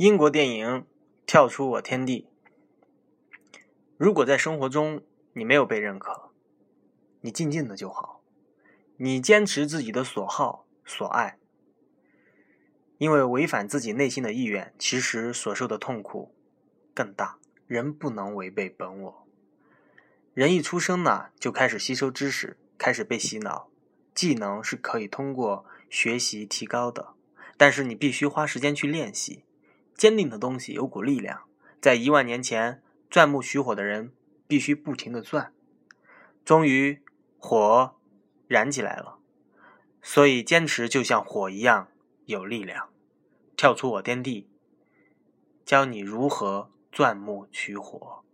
英国电影《跳出我天地》。如果在生活中你没有被认可，你静静的就好，你坚持自己的所好所爱，因为违反自己内心的意愿，其实所受的痛苦更大。人不能违背本我。人一出生呢，就开始吸收知识，开始被洗脑。技能是可以通过学习提高的，但是你必须花时间去练习。坚定的东西有股力量，在一万年前钻木取火的人必须不停的钻，终于火燃起来了。所以坚持就像火一样有力量。跳出我天地，教你如何钻木取火。